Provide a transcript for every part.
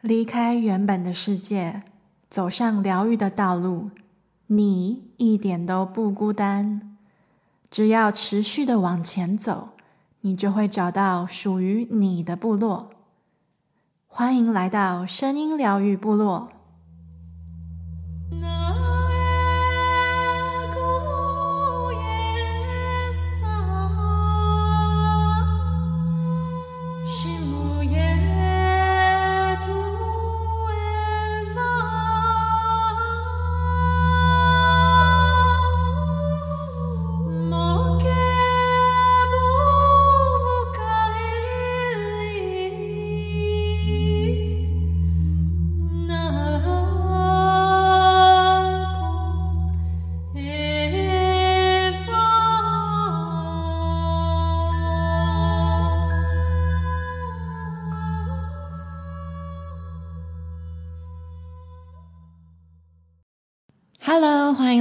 离开原本的世界，走上疗愈的道路，你一点都不孤单。只要持续的往前走，你就会找到属于你的部落。欢迎来到声音疗愈部落。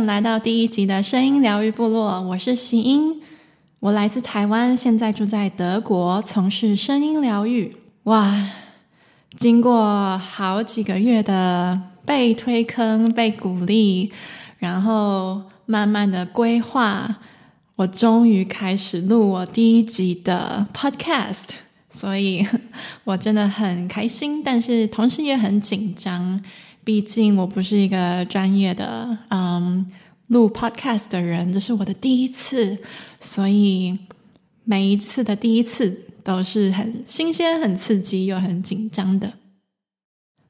来到第一集的声音疗愈部落。我是希音，我来自台湾，现在住在德国，从事声音疗愈。哇，经过好几个月的被推坑、被鼓励，然后慢慢的规划，我终于开始录我第一集的 Podcast，所以 我真的很开心，但是同时也很紧张。毕竟我不是一个专业的嗯录 podcast 的人，这是我的第一次，所以每一次的第一次都是很新鲜、很刺激又很紧张的。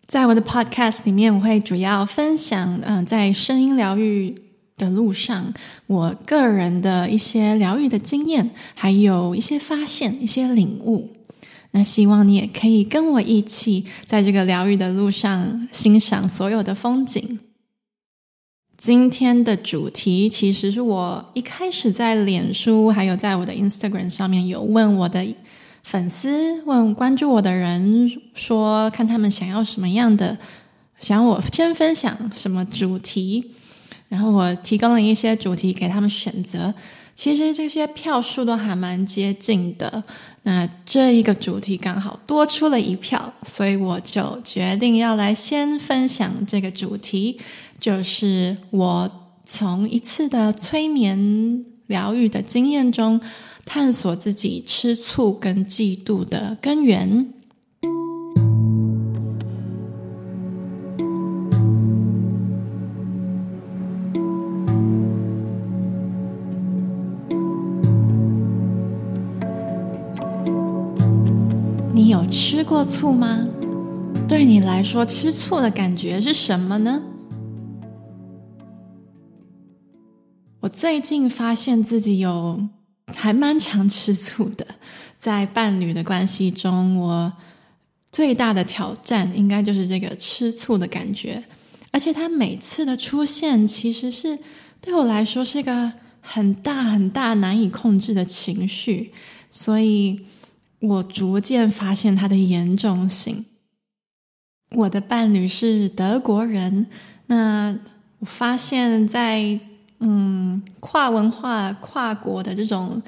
在我的 podcast 里面，我会主要分享嗯在声音疗愈的路上，我个人的一些疗愈的经验，还有一些发现、一些领悟。那希望你也可以跟我一起，在这个疗愈的路上欣赏所有的风景。今天的主题其实是我一开始在脸书，还有在我的 Instagram 上面有问我的粉丝，问关注我的人说，看他们想要什么样的，想我先分享什么主题，然后我提供了一些主题给他们选择。其实这些票数都还蛮接近的。那这一个主题刚好多出了一票，所以我就决定要来先分享这个主题，就是我从一次的催眠疗愈的经验中，探索自己吃醋跟嫉妒的根源。过醋吗？对你来说，吃醋的感觉是什么呢？我最近发现自己有还蛮常吃醋的，在伴侣的关系中，我最大的挑战应该就是这个吃醋的感觉，而且它每次的出现，其实是对我来说是一个很大很大难以控制的情绪，所以。我逐渐发现它的严重性。我的伴侣是德国人，那我发现在嗯跨文化、跨国的这种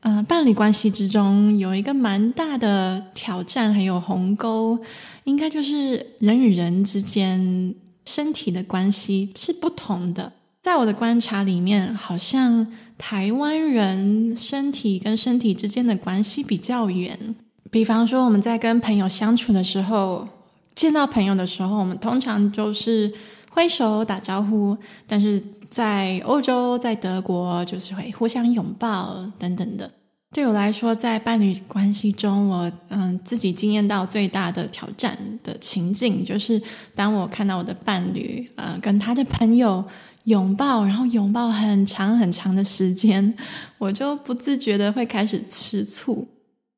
嗯、呃、伴侣关系之中，有一个蛮大的挑战，还有鸿沟，应该就是人与人之间身体的关系是不同的。在我的观察里面，好像台湾人身体跟身体之间的关系比较远。比方说，我们在跟朋友相处的时候，见到朋友的时候，我们通常就是挥手打招呼；但是在欧洲，在德国，就是会互相拥抱等等的。对我来说，在伴侣关系中，我嗯自己经验到最大的挑战的情境，就是当我看到我的伴侣呃跟他的朋友。拥抱，然后拥抱很长很长的时间，我就不自觉的会开始吃醋。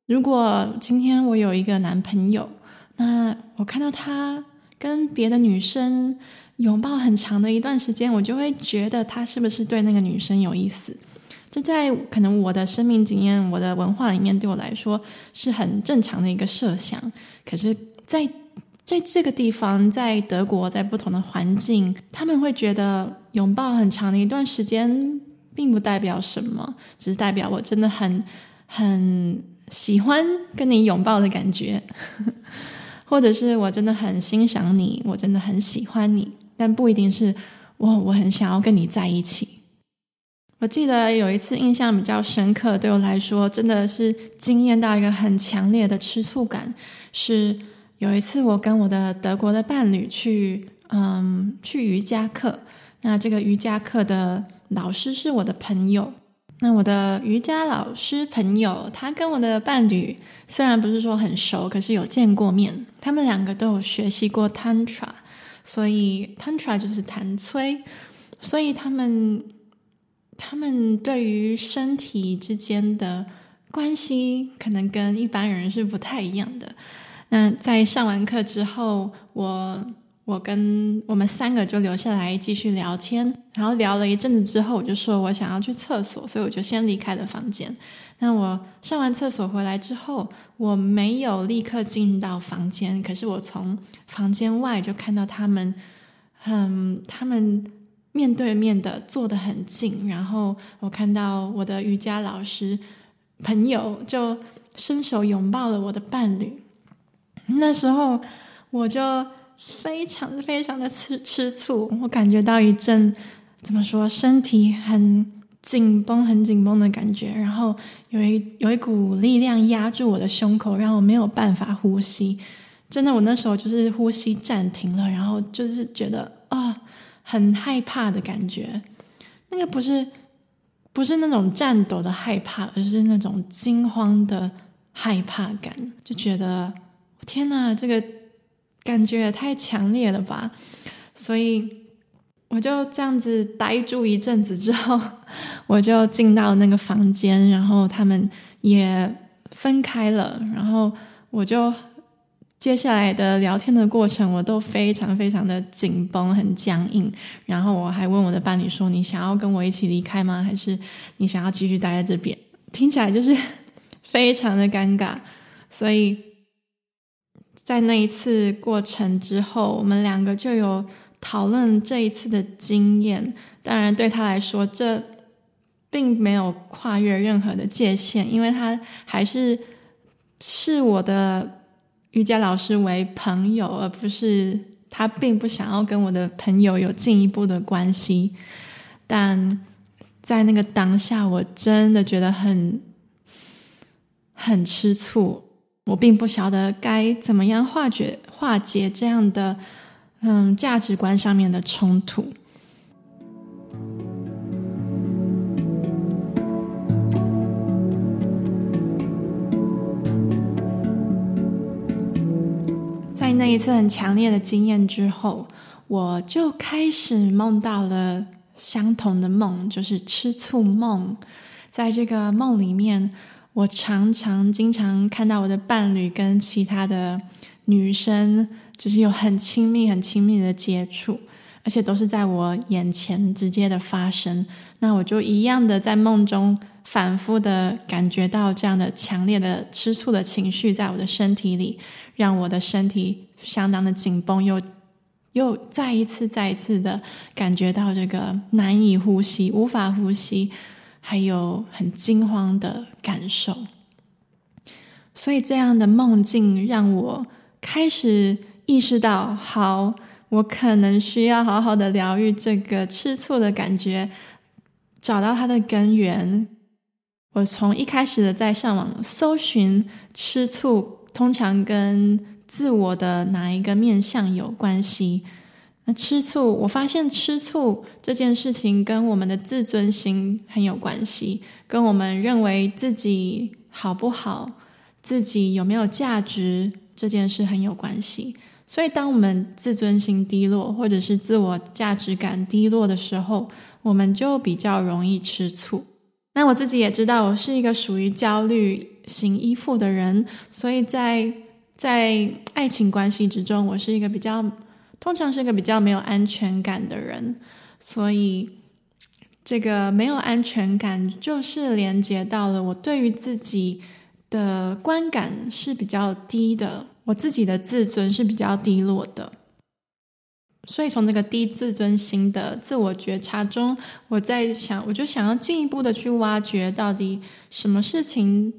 如果今天我有一个男朋友，那我看到他跟别的女生拥抱很长的一段时间，我就会觉得他是不是对那个女生有意思？这在可能我的生命经验、我的文化里面，对我来说是很正常的一个设想。可是，在在这个地方，在德国，在不同的环境，他们会觉得拥抱很长的一段时间，并不代表什么，只是代表我真的很很喜欢跟你拥抱的感觉。或者是我真的很欣赏你，我真的很喜欢你，但不一定是我我很想要跟你在一起。我记得有一次印象比较深刻，对我来说真的是惊艳到一个很强烈的吃醋感。是有一次我跟我的德国的伴侣去，嗯，去瑜伽课。那这个瑜伽课的老师是我的朋友。那我的瑜伽老师朋友，他跟我的伴侣虽然不是说很熟，可是有见过面。他们两个都有学习过 Tantra，所以 Tantra 就是谭崔，所以他们。他们对于身体之间的关系，可能跟一般人是不太一样的。那在上完课之后，我我跟我们三个就留下来继续聊天，然后聊了一阵子之后，我就说我想要去厕所，所以我就先离开了房间。那我上完厕所回来之后，我没有立刻进到房间，可是我从房间外就看到他们，嗯，他们。面对面的坐得很近，然后我看到我的瑜伽老师朋友就伸手拥抱了我的伴侣。那时候我就非常非常的吃吃醋，我感觉到一阵怎么说，身体很紧绷、很紧绷的感觉，然后有一有一股力量压住我的胸口，让我没有办法呼吸。真的，我那时候就是呼吸暂停了，然后就是觉得啊。很害怕的感觉，那个不是不是那种颤抖的害怕，而是那种惊慌的害怕感，就觉得天哪，这个感觉也太强烈了吧！所以我就这样子呆住一阵子之后，我就进到那个房间，然后他们也分开了，然后我就。接下来的聊天的过程，我都非常非常的紧绷，很僵硬。然后我还问我的伴侣说：“你想要跟我一起离开吗？还是你想要继续待在这边？”听起来就是 非常的尴尬。所以在那一次过程之后，我们两个就有讨论这一次的经验。当然，对他来说，这并没有跨越任何的界限，因为他还是视我的。瑜伽老师为朋友，而不是他并不想要跟我的朋友有进一步的关系。但在那个当下，我真的觉得很很吃醋。我并不晓得该怎么样化解化解这样的嗯价值观上面的冲突。在那一次很强烈的经验之后，我就开始梦到了相同的梦，就是吃醋梦。在这个梦里面，我常常、经常看到我的伴侣跟其他的女生，就是有很亲密、很亲密的接触，而且都是在我眼前直接的发生。那我就一样的在梦中反复的感觉到这样的强烈的吃醋的情绪在我的身体里。让我的身体相当的紧绷，又又再一次、再一次的感觉到这个难以呼吸、无法呼吸，还有很惊慌的感受。所以，这样的梦境让我开始意识到：好，我可能需要好好的疗愈这个吃醋的感觉，找到它的根源。我从一开始的在上网搜寻吃醋。通常跟自我的哪一个面向有关系？那吃醋，我发现吃醋这件事情跟我们的自尊心很有关系，跟我们认为自己好不好、自己有没有价值这件事很有关系。所以，当我们自尊心低落，或者是自我价值感低落的时候，我们就比较容易吃醋。那我自己也知道，我是一个属于焦虑型依附的人，所以在在爱情关系之中，我是一个比较通常是个比较没有安全感的人，所以这个没有安全感就是连接到了我对于自己的观感是比较低的，我自己的自尊是比较低落的。所以，从这个低自尊心的自我觉察中，我在想，我就想要进一步的去挖掘，到底什么事情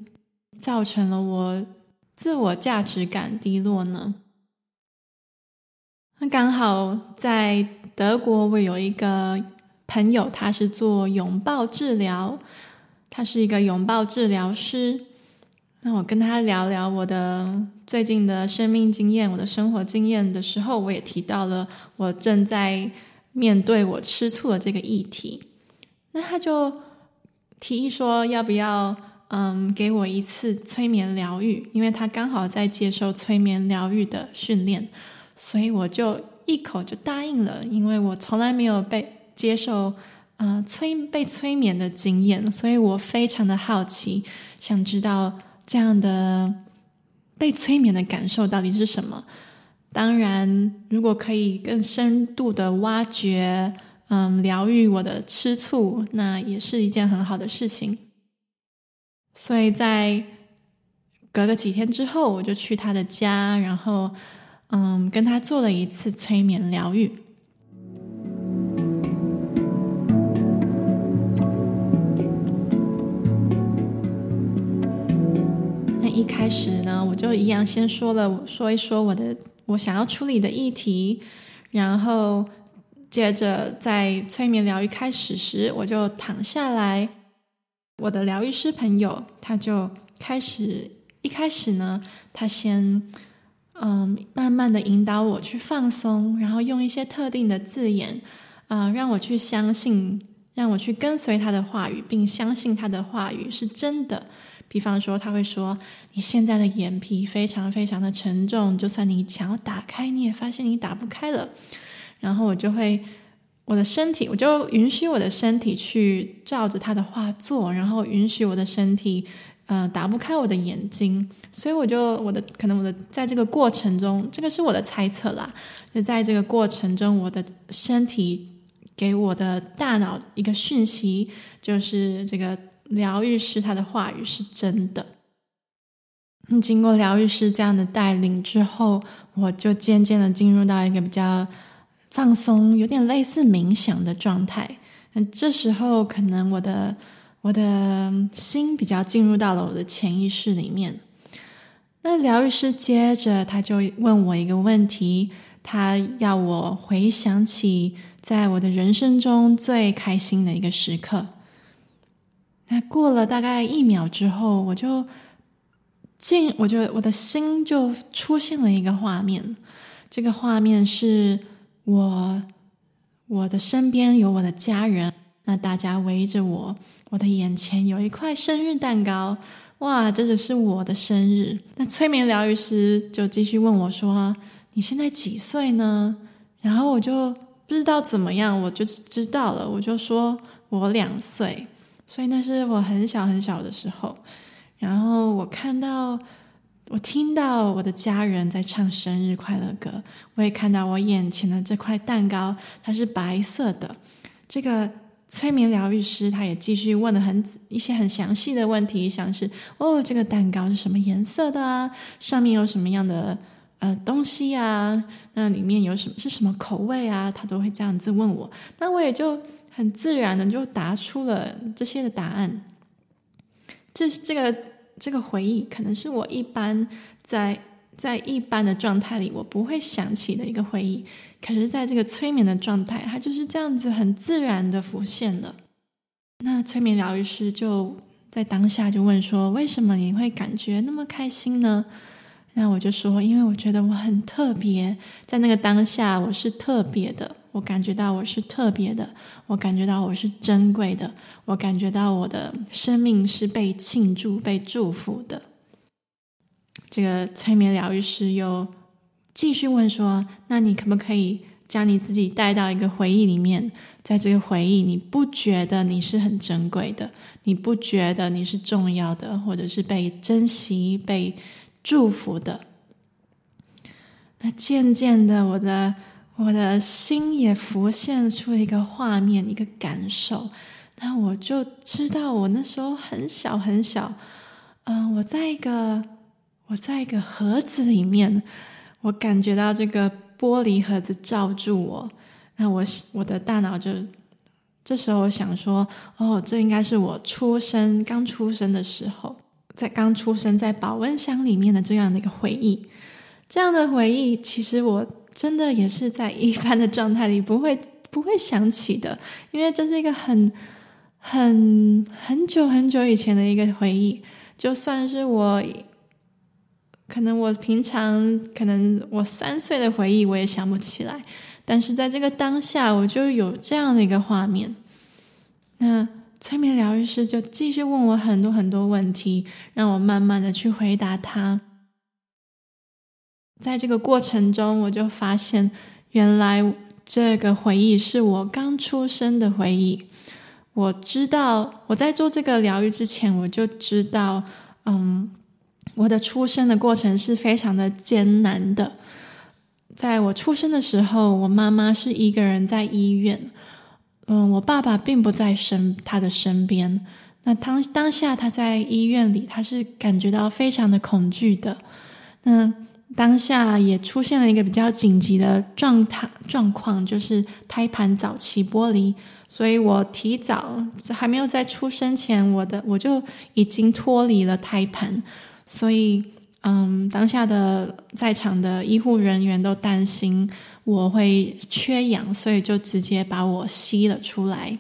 造成了我自我价值感低落呢？那刚好在德国，我有一个朋友，他是做拥抱治疗，他是一个拥抱治疗师。那我跟他聊聊我的最近的生命经验、我的生活经验的时候，我也提到了我正在面对我吃醋的这个议题。那他就提议说，要不要嗯给我一次催眠疗愈？因为他刚好在接受催眠疗愈的训练，所以我就一口就答应了。因为我从来没有被接受呃催被催眠的经验，所以我非常的好奇，想知道。这样的被催眠的感受到底是什么？当然，如果可以更深度的挖掘，嗯，疗愈我的吃醋，那也是一件很好的事情。所以在隔了几天之后，我就去他的家，然后嗯，跟他做了一次催眠疗愈。那一开始呢，我就一样先说了，说一说我的我想要处理的议题，然后接着在催眠疗愈开始时，我就躺下来。我的疗愈师朋友他就开始，一开始呢，他先嗯慢慢的引导我去放松，然后用一些特定的字眼啊、让我去相信，让我去跟随他的话语，并相信他的话语是真的。比方说，他会说：“你现在的眼皮非常非常的沉重，就算你想要打开，你也发现你打不开了。”然后我就会，我的身体，我就允许我的身体去照着他的话做，然后允许我的身体，呃，打不开我的眼睛。所以我就，我的可能我的在这个过程中，这个是我的猜测啦。就在这个过程中，我的身体给我的大脑一个讯息，就是这个。疗愈师他的话语是真的。经过疗愈师这样的带领之后，我就渐渐的进入到一个比较放松、有点类似冥想的状态。那这时候，可能我的我的心比较进入到了我的潜意识里面。那疗愈师接着他就问我一个问题，他要我回想起在我的人生中最开心的一个时刻。那过了大概一秒之后，我就进，我就我的心就出现了一个画面。这个画面是我，我的身边有我的家人，那大家围着我，我的眼前有一块生日蛋糕，哇，这就是我的生日。那催眠疗愈师就继续问我说：“你现在几岁呢？”然后我就不知道怎么样，我就知道了，我就说我两岁。所以那是我很小很小的时候，然后我看到，我听到我的家人在唱生日快乐歌，我也看到我眼前的这块蛋糕，它是白色的。这个催眠疗愈师他也继续问了很一些很详细的问题，像是哦，这个蛋糕是什么颜色的啊？上面有什么样的呃东西啊？那里面有什么是什么口味啊？他都会这样子问我，那我也就。很自然的就答出了这些的答案。这这个这个回忆，可能是我一般在在一般的状态里我不会想起的一个回忆。可是，在这个催眠的状态，它就是这样子很自然的浮现了。那催眠疗愈师就在当下就问说：“为什么你会感觉那么开心呢？”那我就说：“因为我觉得我很特别，在那个当下我是特别的。”我感觉到我是特别的，我感觉到我是珍贵的，我感觉到我的生命是被庆祝、被祝福的。这个催眠疗愈师又继续问说：“那你可不可以将你自己带到一个回忆里面？在这个回忆，你不觉得你是很珍贵的？你不觉得你是重要的，或者是被珍惜、被祝福的？”那渐渐的，我的。我的心也浮现出一个画面，一个感受。那我就知道，我那时候很小很小，嗯、我在一个我在一个盒子里面，我感觉到这个玻璃盒子罩住我。那我我的大脑就这时候想说，哦，这应该是我出生刚出生的时候，在刚出生在保温箱里面的这样的一个回忆。这样的回忆，其实我。真的也是在一般的状态里不会不会想起的，因为这是一个很很很久很久以前的一个回忆。就算是我，可能我平常可能我三岁的回忆我也想不起来，但是在这个当下，我就有这样的一个画面。那催眠疗愈师就继续问我很多很多问题，让我慢慢的去回答他。在这个过程中，我就发现，原来这个回忆是我刚出生的回忆。我知道，我在做这个疗愈之前，我就知道，嗯，我的出生的过程是非常的艰难的。在我出生的时候，我妈妈是一个人在医院，嗯，我爸爸并不在身他的身边。那当当下他在医院里，他是感觉到非常的恐惧的。那当下也出现了一个比较紧急的状态状况，就是胎盘早期剥离，所以我提早还没有在出生前，我的我就已经脱离了胎盘，所以嗯，当下的在场的医护人员都担心我会缺氧，所以就直接把我吸了出来。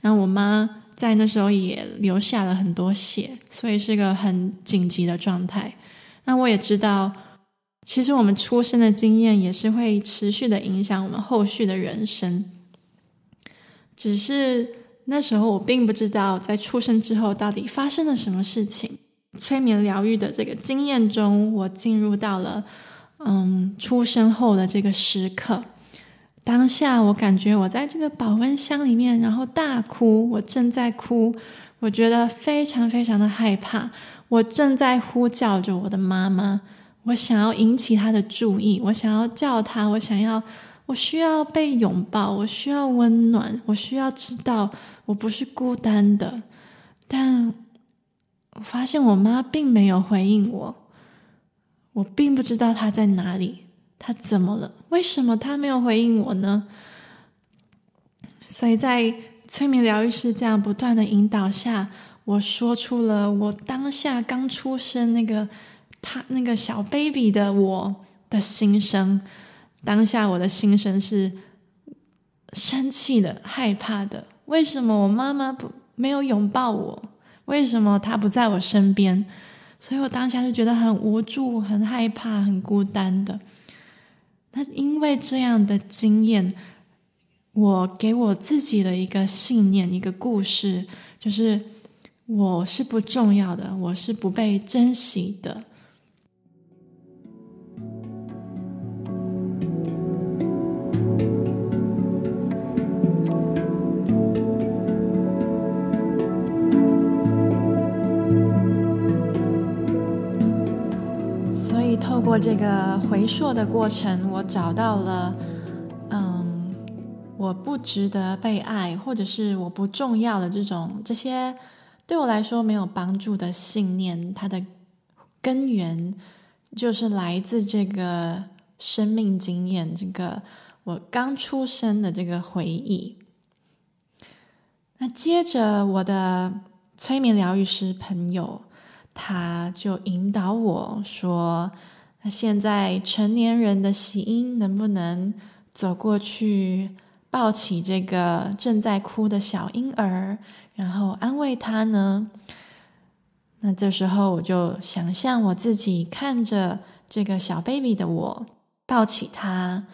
然后我妈在那时候也流下了很多血，所以是个很紧急的状态。那我也知道。其实我们出生的经验也是会持续的影响我们后续的人生，只是那时候我并不知道在出生之后到底发生了什么事情。催眠疗愈的这个经验中，我进入到了嗯出生后的这个时刻。当下我感觉我在这个保温箱里面，然后大哭，我正在哭，我觉得非常非常的害怕，我正在呼叫着我的妈妈。我想要引起她的注意，我想要叫她，我想要，我需要被拥抱，我需要温暖，我需要知道我不是孤单的。但我发现我妈并没有回应我，我并不知道她在哪里，她怎么了？为什么她没有回应我呢？所以在催眠疗愈师这样不断的引导下，我说出了我当下刚出生那个。他那个小 baby 的我的心声，当下我的心声是生气的、害怕的。为什么我妈妈不没有拥抱我？为什么他不在我身边？所以我当下就觉得很无助、很害怕、很孤单的。那因为这样的经验，我给我自己的一个信念、一个故事，就是我是不重要的，我是不被珍惜的。过这个回溯的过程，我找到了，嗯，我不值得被爱，或者是我不重要的这种这些对我来说没有帮助的信念，它的根源就是来自这个生命经验，这个我刚出生的这个回忆。那接着，我的催眠疗愈师朋友他就引导我说。那现在成年人的喜音能不能走过去抱起这个正在哭的小婴儿，然后安慰他呢？那这时候我就想象我自己看着这个小 baby 的我，抱起他，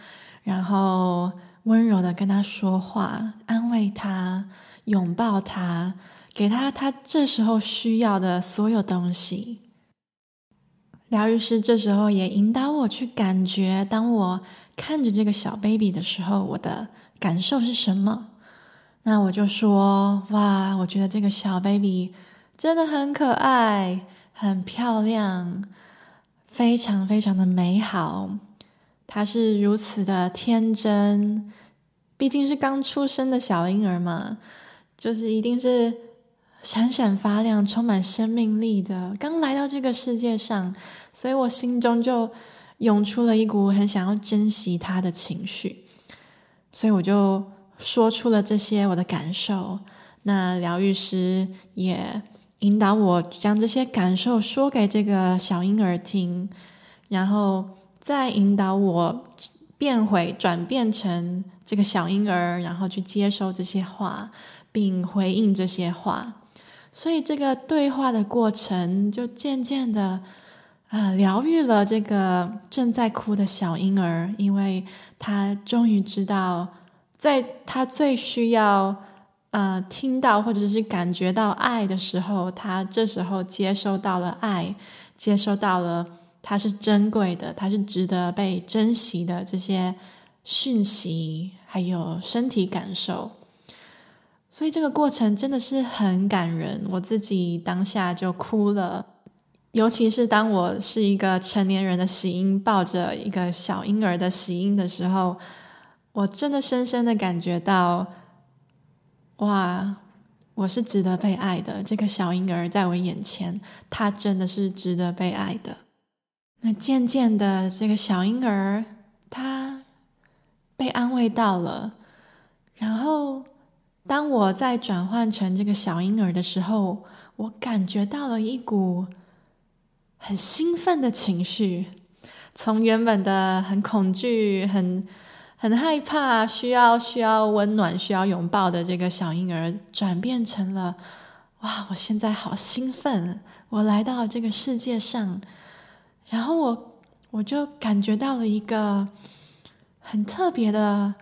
然后温柔的跟他说话，安慰他，拥抱他，给他他这时候需要的所有东西。疗愈师这时候也引导我去感觉，当我看着这个小 baby 的时候，我的感受是什么？那我就说：哇，我觉得这个小 baby 真的很可爱，很漂亮，非常非常的美好。他是如此的天真，毕竟是刚出生的小婴儿嘛，就是一定是。闪闪发亮、充满生命力的，刚来到这个世界上，所以我心中就涌出了一股很想要珍惜他的情绪，所以我就说出了这些我的感受。那疗愈师也引导我将这些感受说给这个小婴儿听，然后再引导我变回转变成这个小婴儿，然后去接收这些话，并回应这些话。所以这个对话的过程就渐渐的啊、疗愈了这个正在哭的小婴儿，因为他终于知道，在他最需要呃听到或者是感觉到爱的时候，他这时候接收到了爱，接收到了他是珍贵的，他是值得被珍惜的这些讯息，还有身体感受。所以这个过程真的是很感人，我自己当下就哭了。尤其是当我是一个成年人的喜婴抱着一个小婴儿的喜婴的时候，我真的深深的感觉到，哇，我是值得被爱的。这个小婴儿在我眼前，他真的是值得被爱的。那渐渐的，这个小婴儿他被安慰到了，然后。当我在转换成这个小婴儿的时候，我感觉到了一股很兴奋的情绪，从原本的很恐惧、很很害怕、需要需要温暖、需要拥抱的这个小婴儿，转变成了哇！我现在好兴奋，我来到这个世界上，然后我我就感觉到了一个很特别的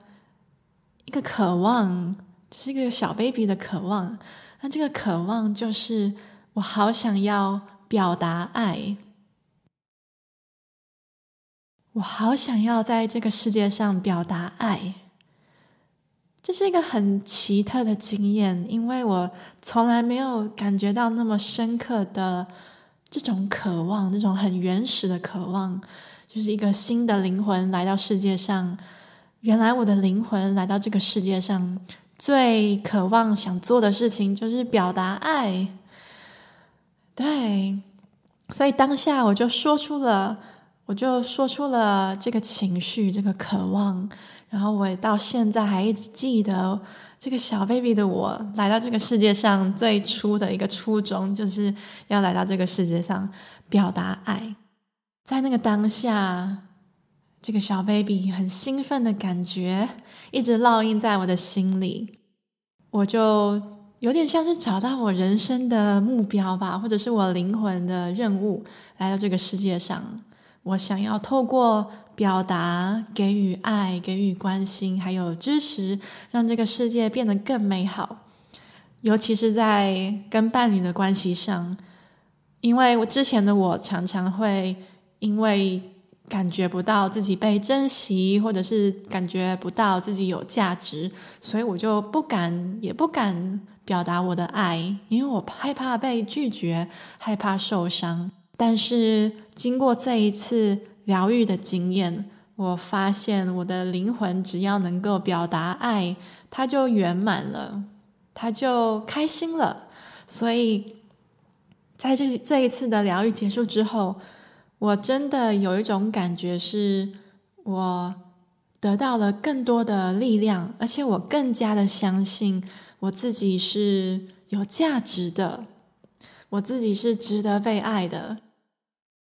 一个渴望。这是一个小 baby 的渴望，那这个渴望就是我好想要表达爱，我好想要在这个世界上表达爱。这是一个很奇特的经验，因为我从来没有感觉到那么深刻的这种渴望，这种很原始的渴望，就是一个新的灵魂来到世界上。原来我的灵魂来到这个世界上。最渴望想做的事情就是表达爱，对，所以当下我就说出了，我就说出了这个情绪，这个渴望，然后我也到现在还一直记得这个小 baby 的我来到这个世界上最初的一个初衷，就是要来到这个世界上表达爱，在那个当下。这个小 baby 很兴奋的感觉一直烙印在我的心里，我就有点像是找到我人生的目标吧，或者是我灵魂的任务，来到这个世界上。我想要透过表达、给予爱、给予关心，还有支持，让这个世界变得更美好。尤其是在跟伴侣的关系上，因为我之前的我常常会因为。感觉不到自己被珍惜，或者是感觉不到自己有价值，所以我就不敢，也不敢表达我的爱，因为我害怕被拒绝，害怕受伤。但是经过这一次疗愈的经验，我发现我的灵魂只要能够表达爱，它就圆满了，它就开心了。所以在这这一次的疗愈结束之后。我真的有一种感觉，是我得到了更多的力量，而且我更加的相信我自己是有价值的，我自己是值得被爱的。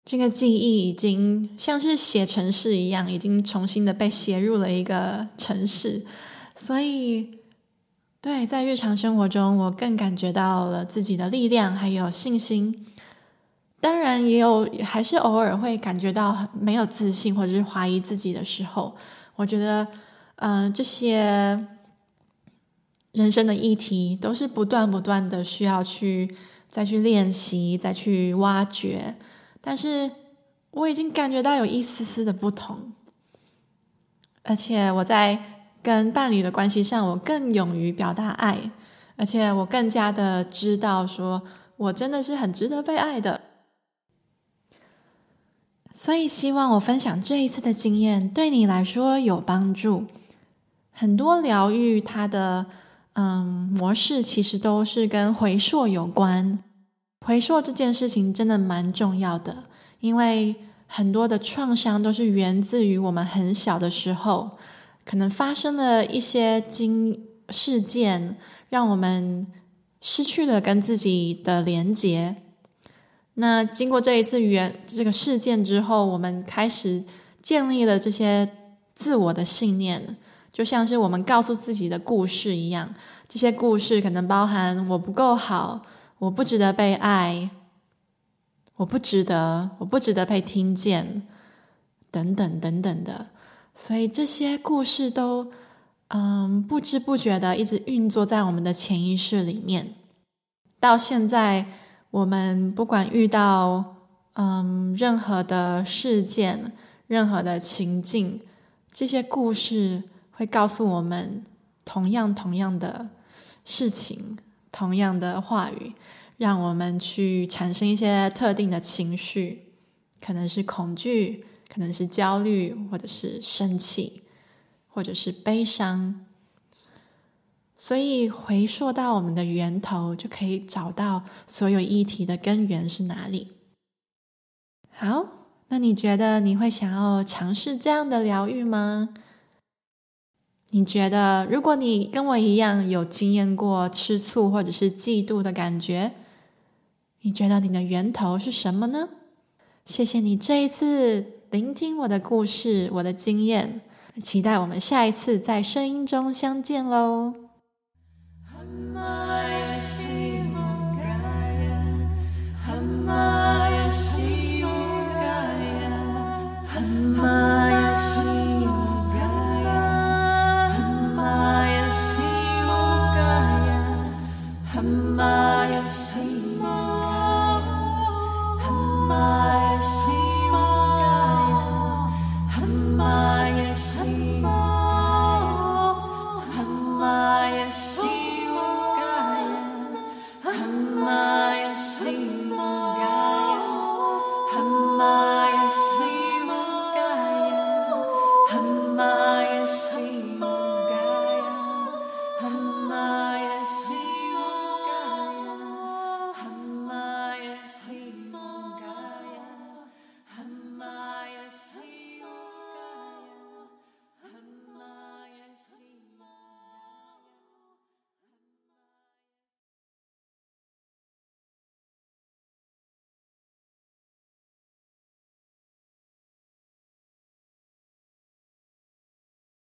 这个记忆已经像是写程式一样，已经重新的被写入了一个城市，所以，对，在日常生活中，我更感觉到了自己的力量，还有信心。当然也有，还是偶尔会感觉到没有自信或者是怀疑自己的时候。我觉得，嗯、这些人生的议题都是不断不断的需要去再去练习、再去挖掘。但是我已经感觉到有一丝丝的不同，而且我在跟伴侣的关系上，我更勇于表达爱，而且我更加的知道说，我真的是很值得被爱的。所以，希望我分享这一次的经验对你来说有帮助。很多疗愈它的嗯模式，其实都是跟回溯有关。回溯这件事情真的蛮重要的，因为很多的创伤都是源自于我们很小的时候，可能发生了一些经事件，让我们失去了跟自己的连结。那经过这一次原这个事件之后，我们开始建立了这些自我的信念，就像是我们告诉自己的故事一样。这些故事可能包含我不够好，我不值得被爱，我不值得，我不值得被听见，等等等等的。所以这些故事都，嗯，不知不觉的一直运作在我们的潜意识里面。到现在，我们不管遇到，嗯，任何的事件，任何的情境，这些故事会告诉我们同样同样的事情，同样的话语，让我们去产生一些特定的情绪，可能是恐惧。可能是焦虑，或者是生气，或者是悲伤。所以回溯到我们的源头，就可以找到所有议题的根源是哪里。好，那你觉得你会想要尝试这样的疗愈吗？你觉得，如果你跟我一样有经验过吃醋或者是嫉妒的感觉，你觉得你的源头是什么呢？谢谢你这一次。聆听我的故事，我的经验，期待我们下一次在声音中相见喽。Hamaya Shivaya Hamaya